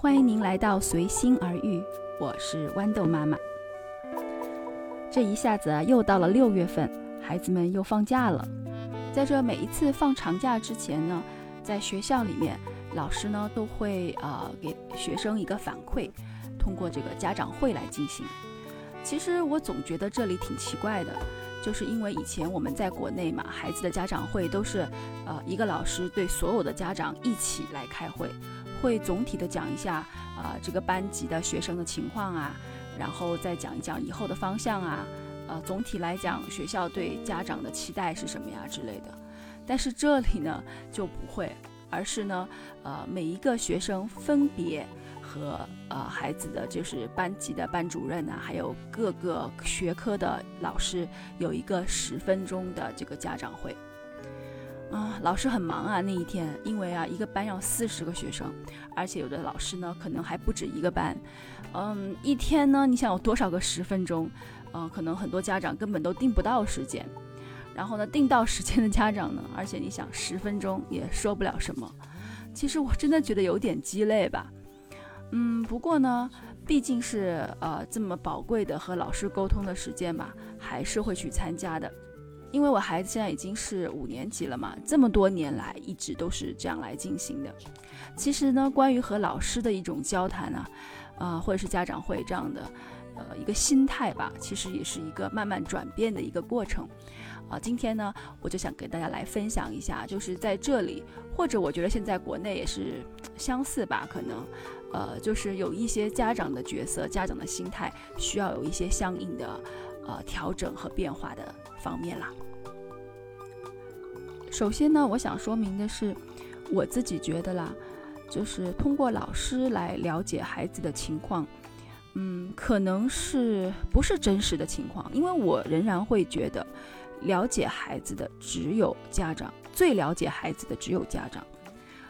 欢迎您来到随心而遇，我是豌豆妈妈。这一下子啊，又到了六月份，孩子们又放假了。在这每一次放长假之前呢，在学校里面，老师呢都会呃给学生一个反馈，通过这个家长会来进行。其实我总觉得这里挺奇怪的，就是因为以前我们在国内嘛，孩子的家长会都是呃一个老师对所有的家长一起来开会。会总体的讲一下啊，这个班级的学生的情况啊，然后再讲一讲以后的方向啊，呃，总体来讲学校对家长的期待是什么呀之类的。但是这里呢就不会，而是呢，呃，每一个学生分别和呃孩子的就是班级的班主任啊，还有各个学科的老师有一个十分钟的这个家长会。啊，老师很忙啊，那一天，因为啊，一个班要四十个学生，而且有的老师呢，可能还不止一个班，嗯，一天呢，你想有多少个十分钟？嗯，可能很多家长根本都定不到时间，然后呢，定到时间的家长呢，而且你想十分钟也说不了什么，其实我真的觉得有点鸡肋吧，嗯，不过呢，毕竟是呃这么宝贵的和老师沟通的时间吧，还是会去参加的。因为我孩子现在已经是五年级了嘛，这么多年来一直都是这样来进行的。其实呢，关于和老师的一种交谈呢，啊，或者是家长会这样的，呃，一个心态吧，其实也是一个慢慢转变的一个过程。啊，今天呢，我就想给大家来分享一下，就是在这里，或者我觉得现在国内也是相似吧，可能，呃，就是有一些家长的角色、家长的心态需要有一些相应的。呃，调整和变化的方面啦。首先呢，我想说明的是，我自己觉得啦，就是通过老师来了解孩子的情况，嗯，可能是不是真实的情况？因为我仍然会觉得，了解孩子的只有家长，最了解孩子的只有家长。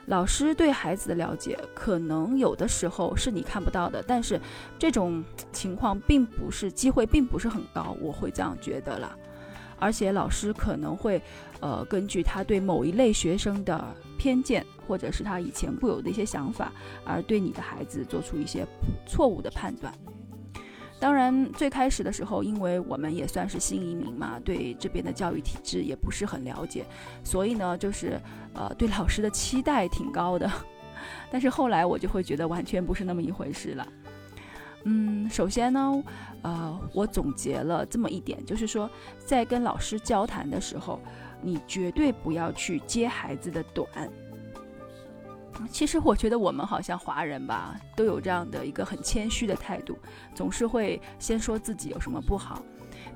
老师对孩子的了解，可能有的时候是你看不到的，但是这种情况并不是机会，并不是很高，我会这样觉得了。而且老师可能会，呃，根据他对某一类学生的偏见，或者是他以前固有的一些想法，而对你的孩子做出一些错误的判断。当然，最开始的时候，因为我们也算是新移民嘛，对这边的教育体制也不是很了解，所以呢，就是呃，对老师的期待挺高的。但是后来我就会觉得完全不是那么一回事了。嗯，首先呢，呃，我总结了这么一点，就是说，在跟老师交谈的时候，你绝对不要去揭孩子的短。其实我觉得我们好像华人吧，都有这样的一个很谦虚的态度，总是会先说自己有什么不好。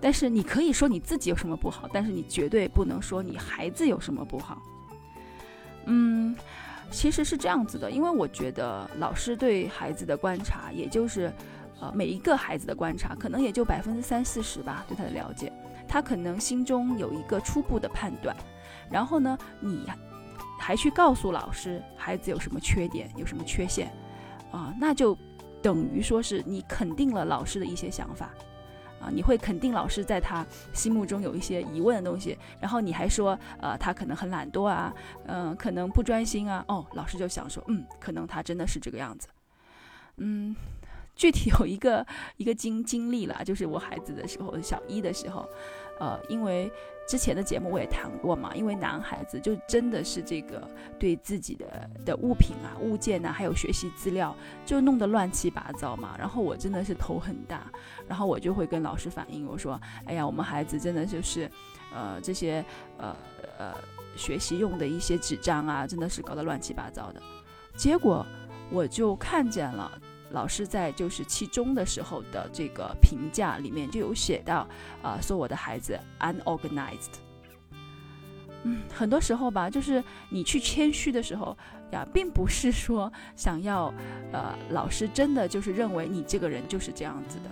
但是你可以说你自己有什么不好，但是你绝对不能说你孩子有什么不好。嗯，其实是这样子的，因为我觉得老师对孩子的观察，也就是呃每一个孩子的观察，可能也就百分之三四十吧，对他的了解，他可能心中有一个初步的判断，然后呢，你。还去告诉老师孩子有什么缺点，有什么缺陷，啊，那就等于说是你肯定了老师的一些想法，啊，你会肯定老师在他心目中有一些疑问的东西，然后你还说，呃，他可能很懒惰啊，嗯，可能不专心啊，哦，老师就想说，嗯，可能他真的是这个样子，嗯。具体有一个一个经经历了，就是我孩子的时候，小一的时候，呃，因为之前的节目我也谈过嘛，因为男孩子就真的是这个对自己的的物品啊、物件呐，还有学习资料，就弄得乱七八糟嘛。然后我真的是头很大，然后我就会跟老师反映，我说：“哎呀，我们孩子真的就是，呃，这些呃呃学习用的一些纸张啊，真的是搞得乱七八糟的。”结果我就看见了。老师在就是期中的时候的这个评价里面就有写到，啊，说我的孩子 unorganized。嗯，很多时候吧，就是你去谦虚的时候呀，并不是说想要，呃，老师真的就是认为你这个人就是这样子的。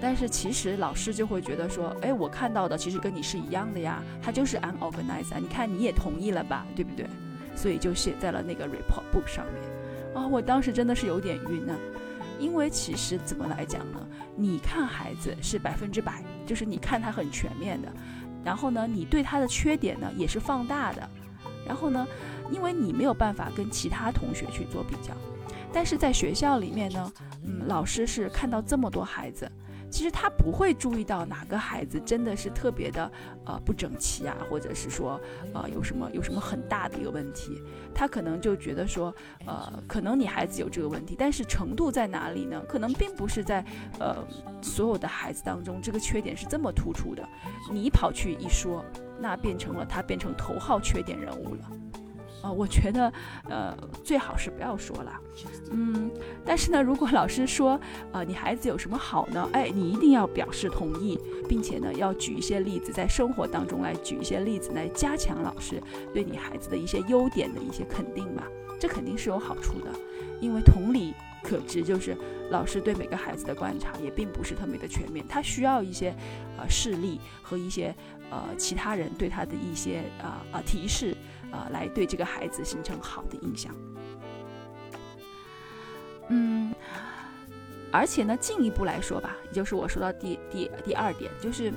但是其实老师就会觉得说，哎，我看到的其实跟你是一样的呀，他就是 unorganized。你看你也同意了吧，对不对？所以就写在了那个 report book 上面。啊，我当时真的是有点晕呢。因为其实怎么来讲呢？你看孩子是百分之百，就是你看他很全面的，然后呢，你对他的缺点呢也是放大的，然后呢，因为你没有办法跟其他同学去做比较，但是在学校里面呢，嗯，老师是看到这么多孩子。其实他不会注意到哪个孩子真的是特别的呃不整齐啊，或者是说呃有什么有什么很大的一个问题，他可能就觉得说呃可能你孩子有这个问题，但是程度在哪里呢？可能并不是在呃所有的孩子当中这个缺点是这么突出的，你跑去一说，那变成了他变成头号缺点人物了。啊，我觉得，呃，最好是不要说了，嗯，但是呢，如果老师说，呃，你孩子有什么好呢？哎，你一定要表示同意，并且呢，要举一些例子，在生活当中来举一些例子来加强老师对你孩子的一些优点的一些肯定嘛，这肯定是有好处的，因为同理可知，就是老师对每个孩子的观察也并不是特别的全面，他需要一些，呃，事例和一些，呃，其他人对他的一些，啊啊提示。呃，来对这个孩子形成好的印象。嗯，而且呢，进一步来说吧，也就是我说到第第第二点，就是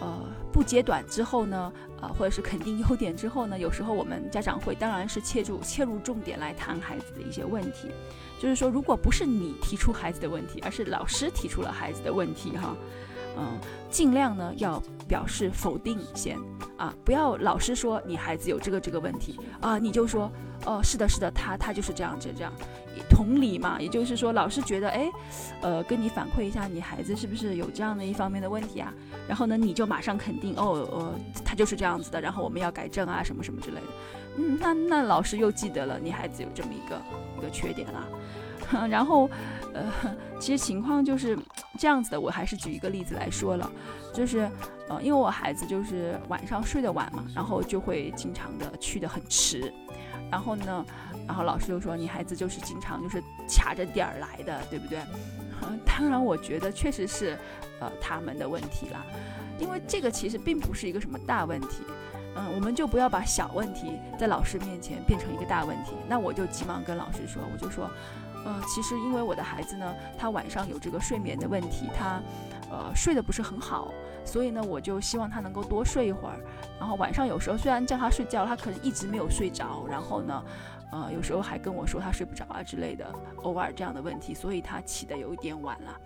呃，不揭短之后呢，呃，或者是肯定优点之后呢，有时候我们家长会当然是切入切入重点来谈孩子的一些问题。就是说，如果不是你提出孩子的问题，而是老师提出了孩子的问题，哈。嗯，尽量呢要表示否定先啊，不要老师说你孩子有这个这个问题啊，你就说哦是的是的，他他就是这样这这样，同理嘛，也就是说老师觉得哎，呃跟你反馈一下你孩子是不是有这样的一方面的问题啊，然后呢你就马上肯定哦呃他就是这样子的，然后我们要改正啊什么什么之类的，嗯那那老师又记得了你孩子有这么一个一个缺点了。然后，呃，其实情况就是这样子的。我还是举一个例子来说了，就是，呃，因为我孩子就是晚上睡得晚嘛，然后就会经常的去的很迟。然后呢，然后老师就说你孩子就是经常就是卡着点儿来的，对不对？当然，我觉得确实是，呃，他们的问题啦。因为这个其实并不是一个什么大问题，嗯，我们就不要把小问题在老师面前变成一个大问题。那我就急忙跟老师说，我就说。呃，其实因为我的孩子呢，他晚上有这个睡眠的问题，他，呃，睡得不是很好，所以呢，我就希望他能够多睡一会儿。然后晚上有时候虽然叫他睡觉，他可能一直没有睡着，然后呢，呃，有时候还跟我说他睡不着啊之类的，偶尔这样的问题，所以他起得有一点晚了。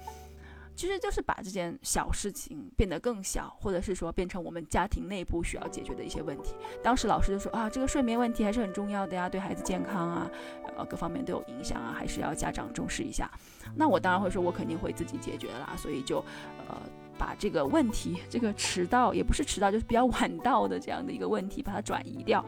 其实就是把这件小事情变得更小，或者是说变成我们家庭内部需要解决的一些问题。当时老师就说啊，这个睡眠问题还是很重要的呀，对孩子健康啊，呃，各方面都有影响啊，还是要家长重视一下。那我当然会说，我肯定会自己解决啦，所以就，呃，把这个问题，这个迟到也不是迟到，就是比较晚到的这样的一个问题，把它转移掉。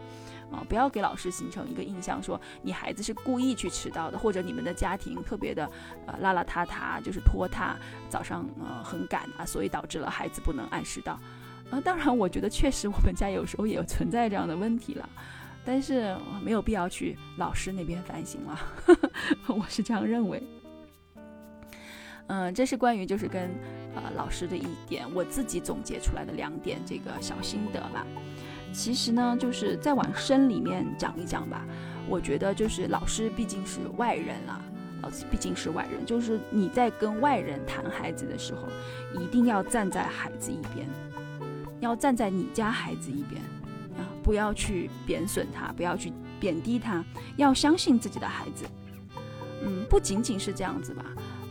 啊，不要给老师形成一个印象，说你孩子是故意去迟到的，或者你们的家庭特别的呃邋邋遢遢，就是拖沓，早上呃很赶啊，所以导致了孩子不能按时到。啊，当然，我觉得确实我们家有时候也存在这样的问题了，但是我没有必要去老师那边反省了，我是这样认为。嗯，这是关于就是跟呃老师的一点，我自己总结出来的两点这个小心得吧。其实呢，就是再往深里面讲一讲吧。我觉得就是老师毕竟是外人啊，老师毕竟是外人，就是你在跟外人谈孩子的时候，一定要站在孩子一边，要站在你家孩子一边，不要去贬损他，不要去贬低他，要相信自己的孩子。嗯，不仅仅是这样子吧，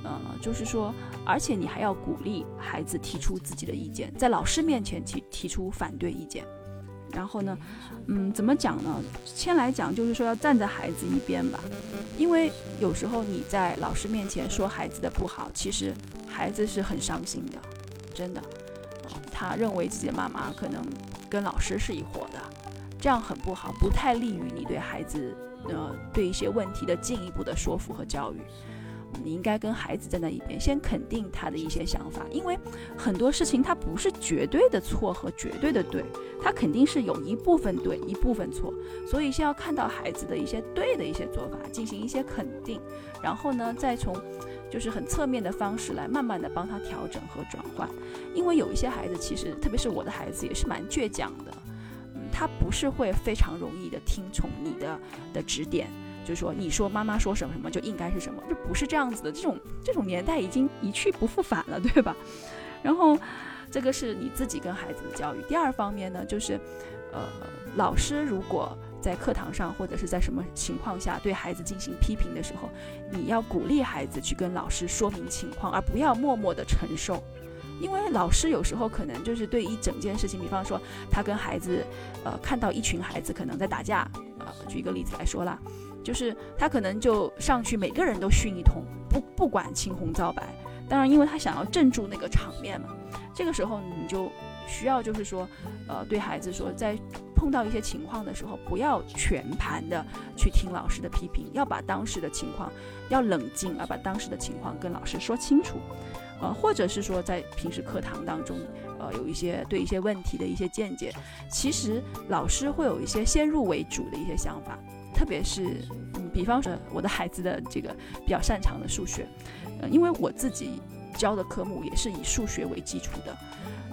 呃，就是说，而且你还要鼓励孩子提出自己的意见，在老师面前提提出反对意见。然后呢，嗯，怎么讲呢？先来讲，就是说要站在孩子一边吧，因为有时候你在老师面前说孩子的不好，其实孩子是很伤心的，真的。他认为自己的妈妈可能跟老师是一伙的，这样很不好，不太利于你对孩子，呃，对一些问题的进一步的说服和教育。你应该跟孩子站在一边，先肯定他的一些想法，因为很多事情它不是绝对的错和绝对的对，它肯定是有一部分对，一部分错，所以先要看到孩子的一些对的一些做法，进行一些肯定，然后呢，再从就是很侧面的方式来慢慢的帮他调整和转换，因为有一些孩子其实，特别是我的孩子也是蛮倔强的，他不是会非常容易的听从你的的指点。就是说，你说妈妈说什么什么就应该是什么，这不是这样子的。这种这种年代已经一去不复返了，对吧？然后，这个是你自己跟孩子的教育。第二方面呢，就是，呃，老师如果在课堂上或者是在什么情况下对孩子进行批评的时候，你要鼓励孩子去跟老师说明情况，而不要默默的承受。因为老师有时候可能就是对一整件事情，比方说他跟孩子，呃，看到一群孩子可能在打架，呃，举一个例子来说啦，就是他可能就上去每个人都训一通，不不管青红皂白。当然，因为他想要镇住那个场面嘛，这个时候你就需要就是说，呃，对孩子说，在碰到一些情况的时候，不要全盘的去听老师的批评，要把当时的情况要冷静，而把当时的情况跟老师说清楚。呃，或者是说在平时课堂当中，呃，有一些对一些问题的一些见解，其实老师会有一些先入为主的一些想法，特别是，嗯，比方说我的孩子的这个比较擅长的数学，呃，因为我自己教的科目也是以数学为基础的，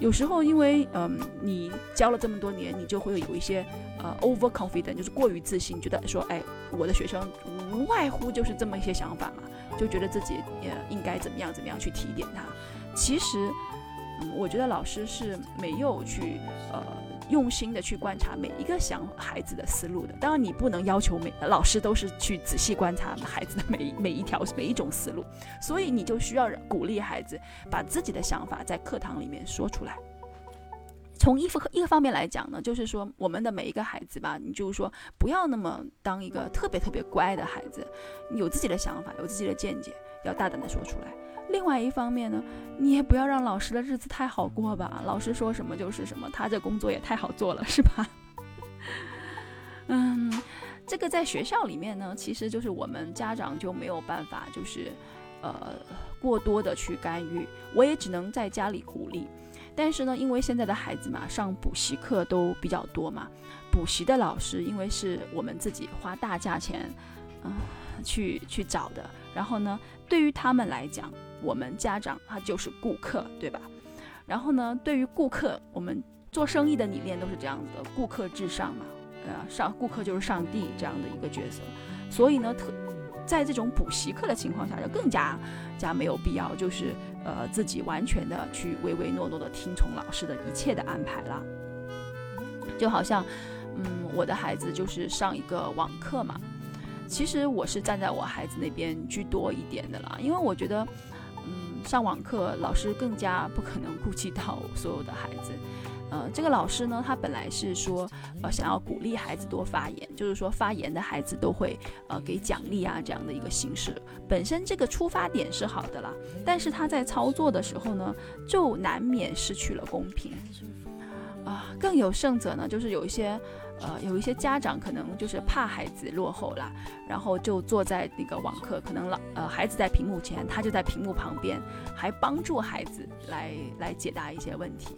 有时候因为，嗯，你教了这么多年，你就会有一些，呃，over confident，就是过于自信，觉得说，哎，我的学生无外乎就是这么一些想法嘛。就觉得自己也应该怎么样怎么样去提点他，其实，嗯，我觉得老师是没有去呃用心的去观察每一个想孩子的思路的。当然，你不能要求每老师都是去仔细观察孩子的每 每一条每一种思路，所以你就需要鼓励孩子把自己的想法在课堂里面说出来。从一一个方面来讲呢，就是说我们的每一个孩子吧，你就是说不要那么当一个特别特别乖的孩子，有自己的想法，有自己的见解，要大胆的说出来。另外一方面呢，你也不要让老师的日子太好过吧，老师说什么就是什么，他这工作也太好做了，是吧？嗯，这个在学校里面呢，其实就是我们家长就没有办法，就是呃过多的去干预，我也只能在家里鼓励。但是呢，因为现在的孩子嘛，上补习课都比较多嘛，补习的老师因为是我们自己花大价钱，嗯，去去找的。然后呢，对于他们来讲，我们家长他就是顾客，对吧？然后呢，对于顾客，我们做生意的理念都是这样子的，顾客至上嘛，呃，上顾客就是上帝这样的一个角色。所以呢，特在这种补习课的情况下，就更加加没有必要，就是。呃，自己完全的去唯唯诺诺的听从老师的一切的安排了，就好像，嗯，我的孩子就是上一个网课嘛，其实我是站在我孩子那边居多一点的啦，因为我觉得，上网课老师更加不可能顾及到所有的孩子。呃，这个老师呢，他本来是说，呃，想要鼓励孩子多发言，就是说发言的孩子都会呃给奖励啊这样的一个形式。本身这个出发点是好的啦，但是他在操作的时候呢，就难免失去了公平。啊，更有甚者呢，就是有一些呃有一些家长可能就是怕孩子落后了，然后就坐在那个网课，可能老呃孩子在屏幕前，他就在屏幕旁边，还帮助孩子来来解答一些问题。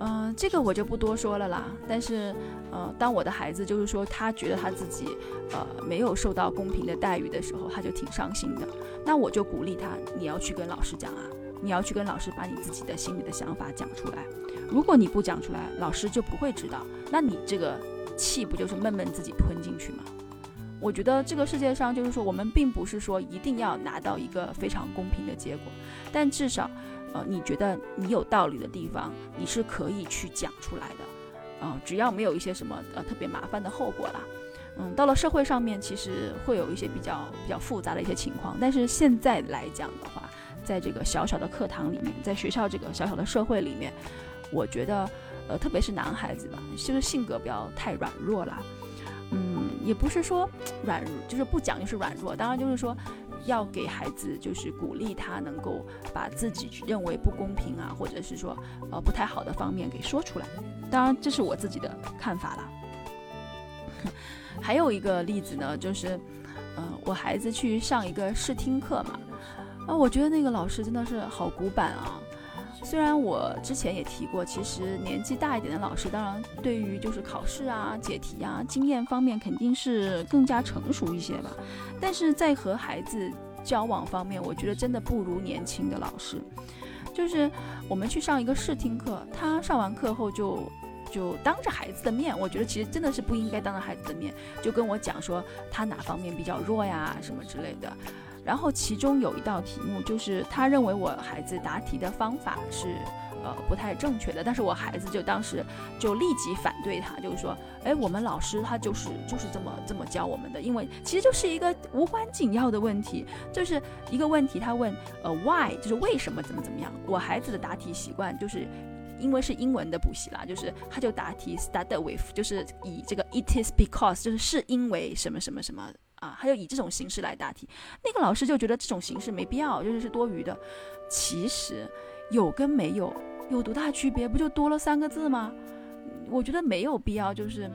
嗯，这个我就不多说了啦。但是，呃，当我的孩子就是说他觉得他自己，呃，没有受到公平的待遇的时候，他就挺伤心的。那我就鼓励他，你要去跟老师讲啊，你要去跟老师把你自己的心里的想法讲出来。如果你不讲出来，老师就不会知道。那你这个气不就是闷闷自己吞进去吗？我觉得这个世界上就是说，我们并不是说一定要拿到一个非常公平的结果，但至少。呃，你觉得你有道理的地方，你是可以去讲出来的，呃，只要没有一些什么呃特别麻烦的后果啦。嗯，到了社会上面，其实会有一些比较比较复杂的一些情况，但是现在来讲的话，在这个小小的课堂里面，在学校这个小小的社会里面，我觉得，呃，特别是男孩子吧，就是性格不要太软弱了。嗯，也不是说软弱，就是不讲就是软弱，当然就是说。要给孩子就是鼓励他能够把自己认为不公平啊，或者是说呃不太好的方面给说出来。当然，这是我自己的看法啦。还有一个例子呢，就是嗯，我孩子去上一个试听课嘛，啊，我觉得那个老师真的是好古板啊。虽然我之前也提过，其实年纪大一点的老师，当然对于就是考试啊、解题啊经验方面肯定是更加成熟一些吧。但是在和孩子交往方面，我觉得真的不如年轻的老师。就是我们去上一个试听课，他上完课后就就当着孩子的面，我觉得其实真的是不应该当着孩子的面，就跟我讲说他哪方面比较弱呀什么之类的。然后其中有一道题目，就是他认为我孩子答题的方法是，呃不太正确的。但是我孩子就当时就立即反对他，就是说，哎，我们老师他就是就是这么这么教我们的，因为其实就是一个无关紧要的问题，就是一个问题，他问呃 why 就是为什么怎么怎么样。我孩子的答题习惯就是。因为是英文的补习啦，就是他就答题 start with，就是以这个 it is because，就是是因为什么什么什么啊，他就以这种形式来答题。那个老师就觉得这种形式没必要，就是是多余的。其实有跟没有有多大区别？不就多了三个字吗？我觉得没有必要，就是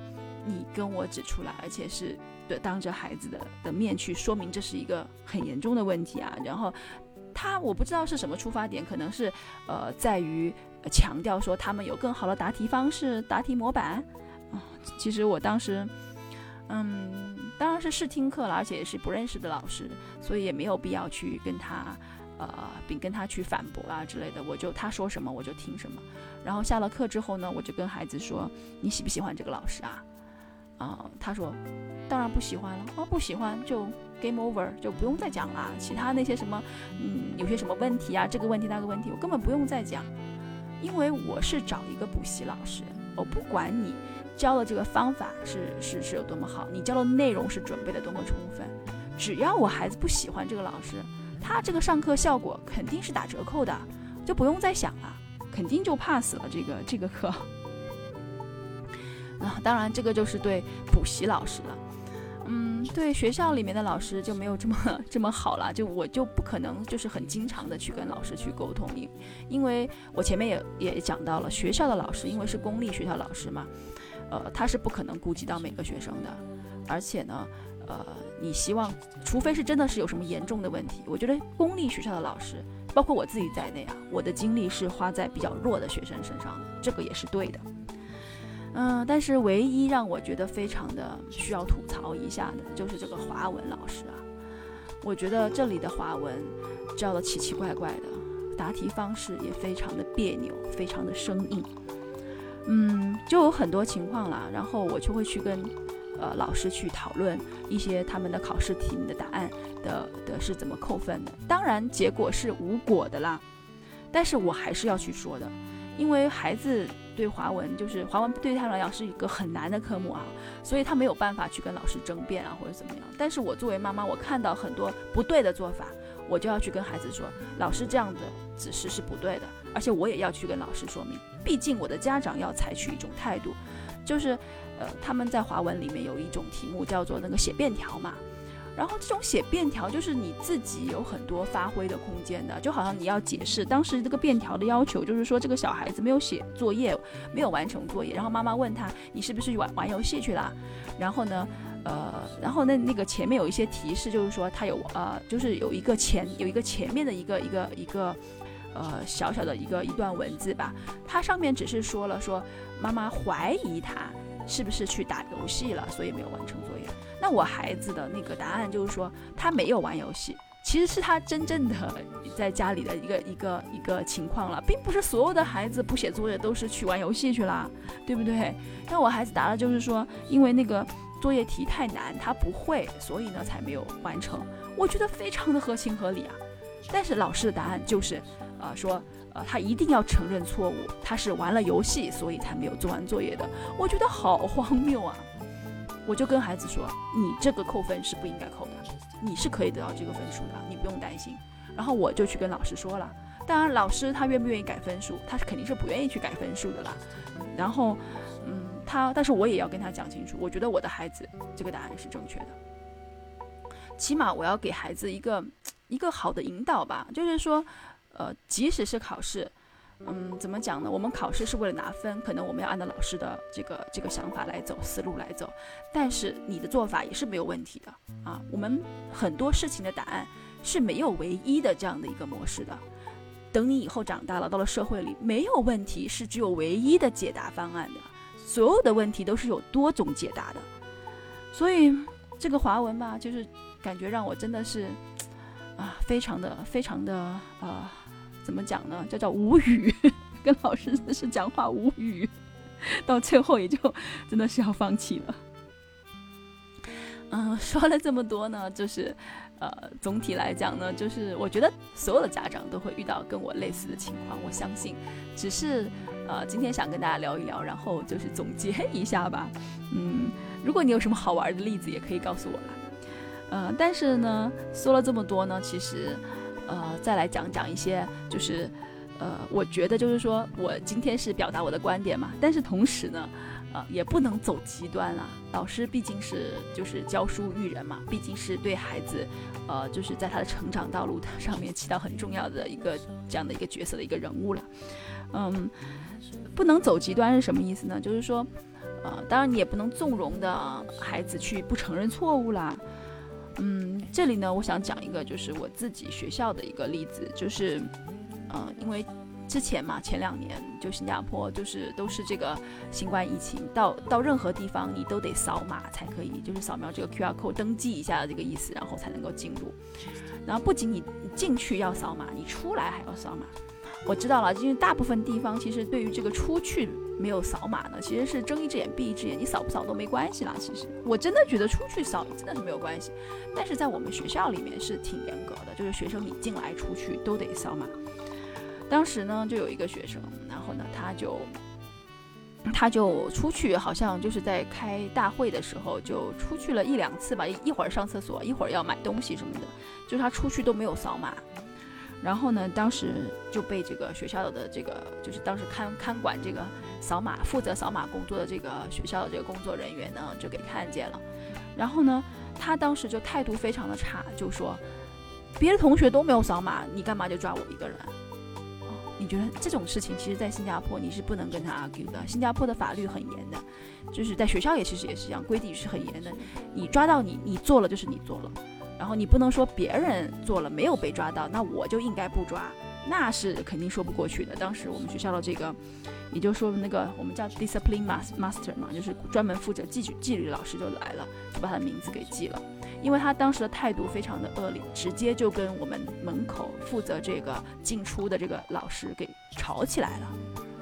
你跟我指出来，而且是对当着孩子的的面去说明这是一个很严重的问题啊。然后他我不知道是什么出发点，可能是呃在于。强调说他们有更好的答题方式、答题模板啊。其实我当时，嗯，当然是试听课了，而且也是不认识的老师，所以也没有必要去跟他，呃，并跟他去反驳啊之类的。我就他说什么我就听什么。然后下了课之后呢，我就跟孩子说：“你喜不喜欢这个老师啊？”啊，他说：“当然不喜欢了。”啊，不喜欢就 game over，就不用再讲了。其他那些什么，嗯，有些什么问题啊，这个问题那个问题，我根本不用再讲。因为我是找一个补习老师，我不管你教的这个方法是是是有多么好，你教的内容是准备的多么充分，只要我孩子不喜欢这个老师，他这个上课效果肯定是打折扣的，就不用再想了，肯定就 pass 了这个这个课。啊，当然这个就是对补习老师了。嗯，对学校里面的老师就没有这么这么好了，就我就不可能就是很经常的去跟老师去沟通，因因为我前面也也讲到了，学校的老师因为是公立学校老师嘛，呃，他是不可能顾及到每个学生的，而且呢，呃，你希望，除非是真的是有什么严重的问题，我觉得公立学校的老师，包括我自己在内啊，我的精力是花在比较弱的学生身上的，这个也是对的。嗯，但是唯一让我觉得非常的需要吐槽一下的，就是这个华文老师啊。我觉得这里的华文教的奇奇怪怪的，答题方式也非常的别扭，非常的生硬。嗯，就有很多情况啦，然后我就会去跟呃老师去讨论一些他们的考试题你的答案的的是怎么扣分的。当然结果是无果的啦，但是我还是要去说的，因为孩子。对华文就是华文对他来讲是一个很难的科目啊，所以他没有办法去跟老师争辩啊或者怎么样。但是我作为妈妈，我看到很多不对的做法，我就要去跟孩子说，老师这样的指示是不对的，而且我也要去跟老师说明。毕竟我的家长要采取一种态度，就是，呃，他们在华文里面有一种题目叫做那个写便条嘛。然后这种写便条就是你自己有很多发挥的空间的，就好像你要解释当时这个便条的要求，就是说这个小孩子没有写作业，没有完成作业，然后妈妈问他你是不是玩玩游戏去了？然后呢，呃，然后那那个前面有一些提示，就是说他有呃，就是有一个前有一个前面的一个一个一个呃小小的一个一段文字吧，它上面只是说了说妈妈怀疑他是不是去打游戏了，所以没有完成作业。那我孩子的那个答案就是说，他没有玩游戏，其实是他真正的在家里的一个一个一个情况了，并不是所有的孩子不写作业都是去玩游戏去了，对不对？那我孩子答的就是说，因为那个作业题太难，他不会，所以呢才没有完成。我觉得非常的合情合理啊。但是老师的答案就是，呃，说，呃，他一定要承认错误，他是玩了游戏，所以才没有做完作业的。我觉得好荒谬啊。我就跟孩子说，你这个扣分是不应该扣的，你是可以得到这个分数的，你不用担心。然后我就去跟老师说了，当然老师他愿不愿意改分数，他是肯定是不愿意去改分数的啦。然后，嗯，他，但是我也要跟他讲清楚，我觉得我的孩子这个答案是正确的，起码我要给孩子一个一个好的引导吧，就是说，呃，即使是考试。嗯，怎么讲呢？我们考试是为了拿分，可能我们要按照老师的这个这个想法来走，思路来走。但是你的做法也是没有问题的啊。我们很多事情的答案是没有唯一的这样的一个模式的。等你以后长大了，到了社会里，没有问题是只有唯一的解答方案的，所有的问题都是有多种解答的。所以这个华文吧，就是感觉让我真的是啊，非常的非常的啊。怎么讲呢？叫叫无语，跟老师是讲话无语，到最后也就真的是要放弃了。嗯，说了这么多呢，就是，呃，总体来讲呢，就是我觉得所有的家长都会遇到跟我类似的情况，我相信，只是，呃，今天想跟大家聊一聊，然后就是总结一下吧。嗯，如果你有什么好玩的例子，也可以告诉我啦。呃，但是呢，说了这么多呢，其实，呃，再来讲讲一些，就是，呃，我觉得就是说我今天是表达我的观点嘛，但是同时呢。呃，也不能走极端啊。老师毕竟是就是教书育人嘛，毕竟是对孩子，呃，就是在他的成长道路上面起到很重要的一个这样的一个角色的一个人物了。嗯，不能走极端是什么意思呢？就是说，呃，当然你也不能纵容的孩子去不承认错误啦。嗯，这里呢，我想讲一个就是我自己学校的一个例子，就是，呃，因为。之前嘛，前两年就新加坡就是都是这个新冠疫情，到到任何地方你都得扫码才可以，就是扫描这个 QR code 登记一下的这个意思，然后才能够进入。然后不仅你进去要扫码，你出来还要扫码。我知道了，因为大部分地方其实对于这个出去没有扫码呢，其实是睁一只眼闭一只眼，你扫不扫都没关系啦。其实我真的觉得出去扫真的是没有关系，但是在我们学校里面是挺严格的，就是学生你进来出去都得扫码。当时呢，就有一个学生，然后呢，他就他就出去，好像就是在开大会的时候就出去了一两次吧，一会儿上厕所，一会儿要买东西什么的，就是他出去都没有扫码。然后呢，当时就被这个学校的这个，就是当时看看管这个扫码、负责扫码工作的这个学校的这个工作人员呢，就给看见了。然后呢，他当时就态度非常的差，就说别的同学都没有扫码，你干嘛就抓我一个人？你觉得这种事情，其实，在新加坡你是不能跟他 argue 的。新加坡的法律很严的，就是在学校也其实也是一样，规定是很严的。你抓到你，你做了就是你做了，然后你不能说别人做了没有被抓到，那我就应该不抓，那是肯定说不过去的。当时我们学校的这个，也就是说那个我们叫 discipline master 嘛，就是专门负责纪律纪律老师就来了，就把他的名字给记了。因为他当时的态度非常的恶劣，直接就跟我们门口负责这个进出的这个老师给吵起来了。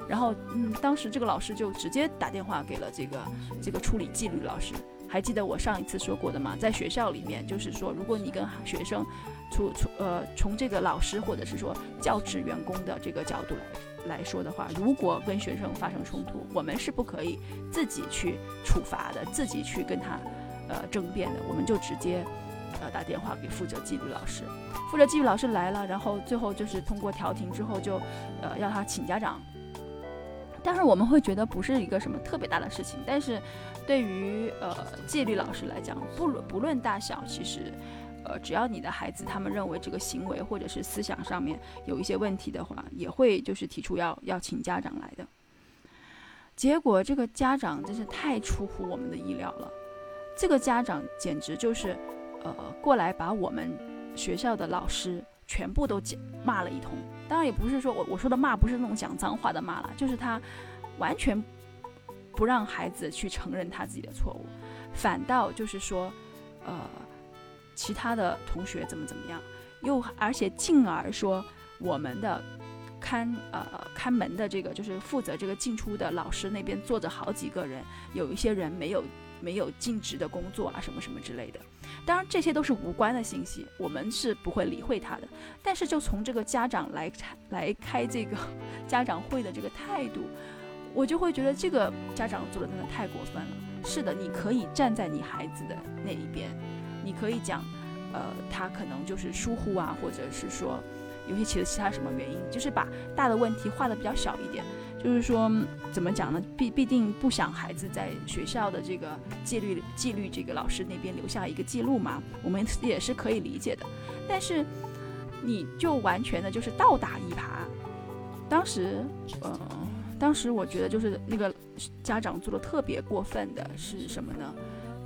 然后，嗯，当时这个老师就直接打电话给了这个这个处理纪律老师。还记得我上一次说过的吗？在学校里面，就是说，如果你跟学生，从从呃从这个老师或者是说教职员工的这个角度来来说的话，如果跟学生发生冲突，我们是不可以自己去处罚的，自己去跟他。呃，争辩的，我们就直接，呃，打电话给负责纪律老师，负责纪律老师来了，然后最后就是通过调停之后，就，呃，要他请家长。但是我们会觉得不是一个什么特别大的事情，但是对于呃纪律老师来讲，不论不论大小，其实，呃，只要你的孩子他们认为这个行为或者是思想上面有一些问题的话，也会就是提出要要请家长来的。结果这个家长真是太出乎我们的意料了。这个家长简直就是，呃，过来把我们学校的老师全部都骂了一通。当然也不是说我我说的骂不是那种讲脏话的骂了，就是他完全不让孩子去承认他自己的错误，反倒就是说，呃，其他的同学怎么怎么样，又而且进而说我们的看呃看门的这个就是负责这个进出的老师那边坐着好几个人，有一些人没有。没有尽职的工作啊，什么什么之类的，当然这些都是无关的信息，我们是不会理会他的。但是就从这个家长来来开这个 家长会的这个态度，我就会觉得这个家长做的真的太过分了。是的，你可以站在你孩子的那一边，你可以讲，呃，他可能就是疏忽啊，或者是说有些其其他什么原因，就是把大的问题画的比较小一点。就是说，怎么讲呢？必必定不想孩子在学校的这个纪律纪律这个老师那边留下一个记录嘛？我们也是可以理解的。但是，你就完全的就是倒打一耙。当时，呃，当时我觉得就是那个家长做的特别过分的是什么呢？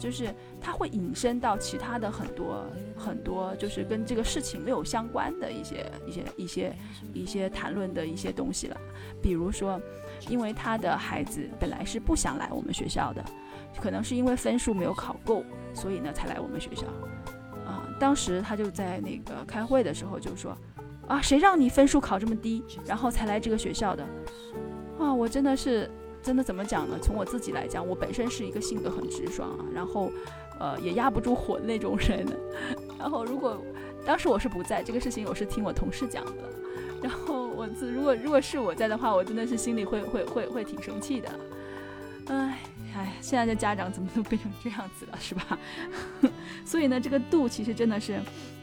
就是他会引申到其他的很多很多，就是跟这个事情没有相关的一些一些一些一些谈论的一些东西了。比如说，因为他的孩子本来是不想来我们学校的，可能是因为分数没有考够，所以呢才来我们学校。啊，当时他就在那个开会的时候就说：“啊，谁让你分数考这么低，然后才来这个学校的？”啊，我真的是。真的怎么讲呢？从我自己来讲，我本身是一个性格很直爽啊，然后，呃，也压不住火的那种人。然后如果当时我是不在，这个事情我是听我同事讲的。然后我自如果如果是我在的话，我真的是心里会会会会挺生气的。哎哎，现在的家长怎么都变成这样子了，是吧？所以呢，这个度其实真的是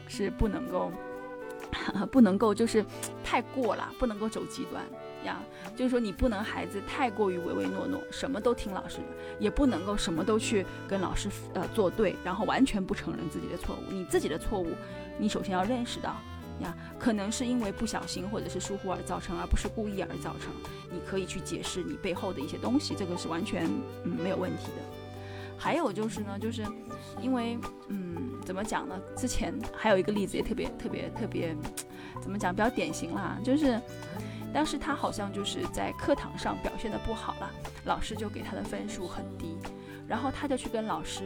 是不能够 不能够就是太过了，不能够走极端。呀，就是说你不能孩子太过于唯唯诺诺，什么都听老师的，也不能够什么都去跟老师呃作对，然后完全不承认自己的错误。你自己的错误，你首先要认识到，呀，可能是因为不小心或者是疏忽而造成，而不是故意而造成。你可以去解释你背后的一些东西，这个是完全嗯没有问题的。还有就是呢，就是因为嗯怎么讲呢？之前还有一个例子也特别特别特别，怎么讲比较典型啦，就是。当时他好像就是在课堂上表现的不好了，老师就给他的分数很低，然后他就去跟老师，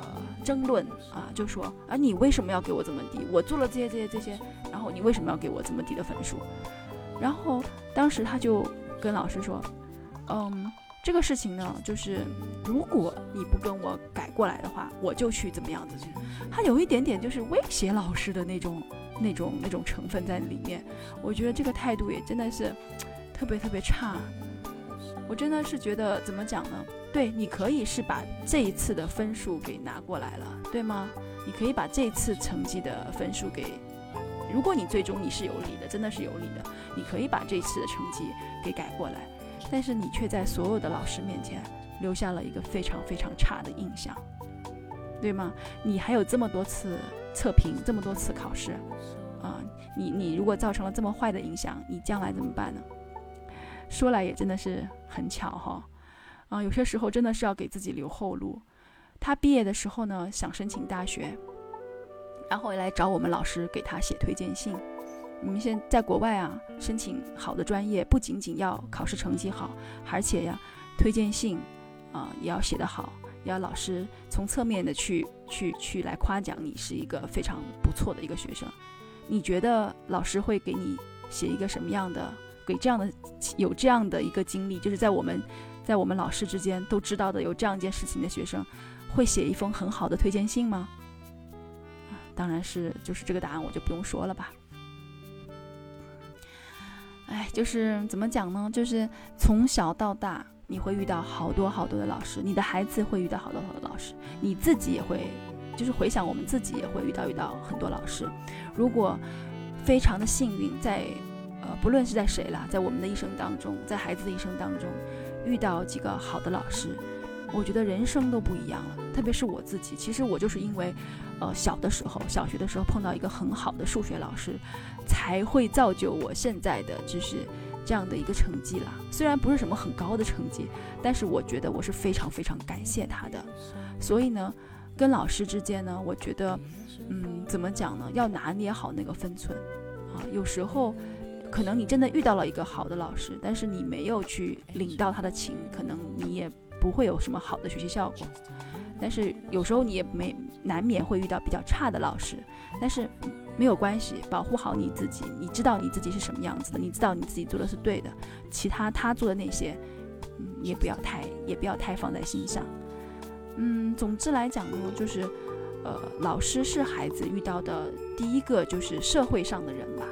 呃，争论啊，就说啊，你为什么要给我这么低？我做了这些这些这些，然后你为什么要给我这么低的分数？然后当时他就跟老师说，嗯，这个事情呢，就是如果你不跟我改过来的话，我就去怎么样子去。他有一点点就是威胁老师的那种。那种那种成分在里面，我觉得这个态度也真的是特别特别差。我真的是觉得怎么讲呢？对你可以是把这一次的分数给拿过来了，对吗？你可以把这次成绩的分数给，如果你最终你是有理的，真的是有理的，你可以把这次的成绩给改过来。但是你却在所有的老师面前留下了一个非常非常差的印象，对吗？你还有这么多次。测评这么多次考试，啊，你你如果造成了这么坏的影响，你将来怎么办呢？说来也真的是很巧哈，啊，有些时候真的是要给自己留后路。他毕业的时候呢，想申请大学，然后来找我们老师给他写推荐信。你们现在国外啊，申请好的专业不仅仅要考试成绩好，而且呀，推荐信啊也要写得好。要老师从侧面的去去去来夸奖你是一个非常不错的一个学生，你觉得老师会给你写一个什么样的？给这样的有这样的一个经历，就是在我们在我们老师之间都知道的有这样一件事情的学生，会写一封很好的推荐信吗？啊，当然是，就是这个答案我就不用说了吧。哎，就是怎么讲呢？就是从小到大。你会遇到好多好多的老师，你的孩子会遇到好多好多老师，你自己也会，就是回想我们自己也会遇到遇到很多老师。如果非常的幸运，在呃不论是在谁啦，在我们的一生当中，在孩子的一生当中遇到几个好的老师，我觉得人生都不一样了。特别是我自己，其实我就是因为呃小的时候，小学的时候碰到一个很好的数学老师，才会造就我现在的就是。这样的一个成绩了，虽然不是什么很高的成绩，但是我觉得我是非常非常感谢他的。所以呢，跟老师之间呢，我觉得，嗯，怎么讲呢？要拿捏好那个分寸啊。有时候，可能你真的遇到了一个好的老师，但是你没有去领到他的情，可能你也不会有什么好的学习效果。但是有时候你也没难免会遇到比较差的老师，但是。没有关系，保护好你自己。你知道你自己是什么样子的，你知道你自己做的是对的。其他他做的那些，嗯，也不要太，也不要太放在心上。嗯，总之来讲呢，就是，呃，老师是孩子遇到的第一个就是社会上的人吧。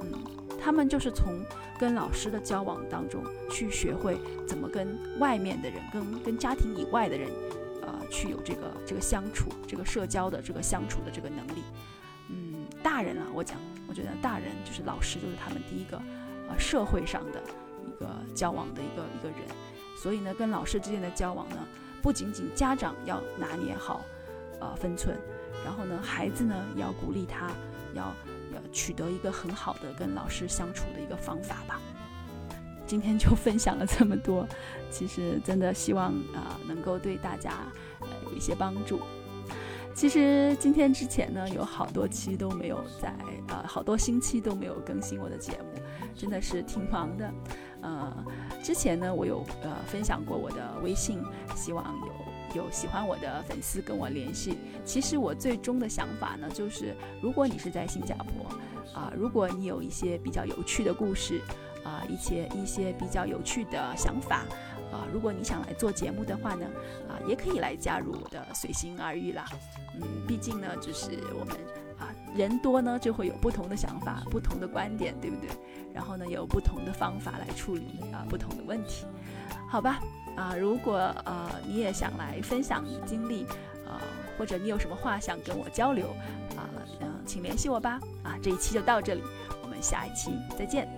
嗯，他们就是从跟老师的交往当中去学会怎么跟外面的人，跟跟家庭以外的人，呃，去有这个这个相处，这个社交的这个相处的这个能力。大人了，我讲，我觉得大人就是老师，就是他们第一个，呃，社会上的一个交往的一个一个人。所以呢，跟老师之间的交往呢，不仅仅家长要拿捏好，呃，分寸，然后呢，孩子呢也要鼓励他，要要取得一个很好的跟老师相处的一个方法吧。今天就分享了这么多，其实真的希望啊，能够对大家呃有一些帮助。其实今天之前呢，有好多期都没有在，呃，好多星期都没有更新我的节目，真的是挺忙的。呃，之前呢，我有呃分享过我的微信，希望有有喜欢我的粉丝跟我联系。其实我最终的想法呢，就是如果你是在新加坡，啊，如果你有一些比较有趣的故事，啊，一些一些比较有趣的想法。啊，如果你想来做节目的话呢，啊，也可以来加入我的随心而遇啦。嗯，毕竟呢，就是我们啊人多呢，就会有不同的想法、不同的观点，对不对？然后呢，有不同的方法来处理啊不同的问题，好吧？啊，如果呃你也想来分享经历，啊，或者你有什么话想跟我交流，啊，嗯，请联系我吧。啊，这一期就到这里，我们下一期再见。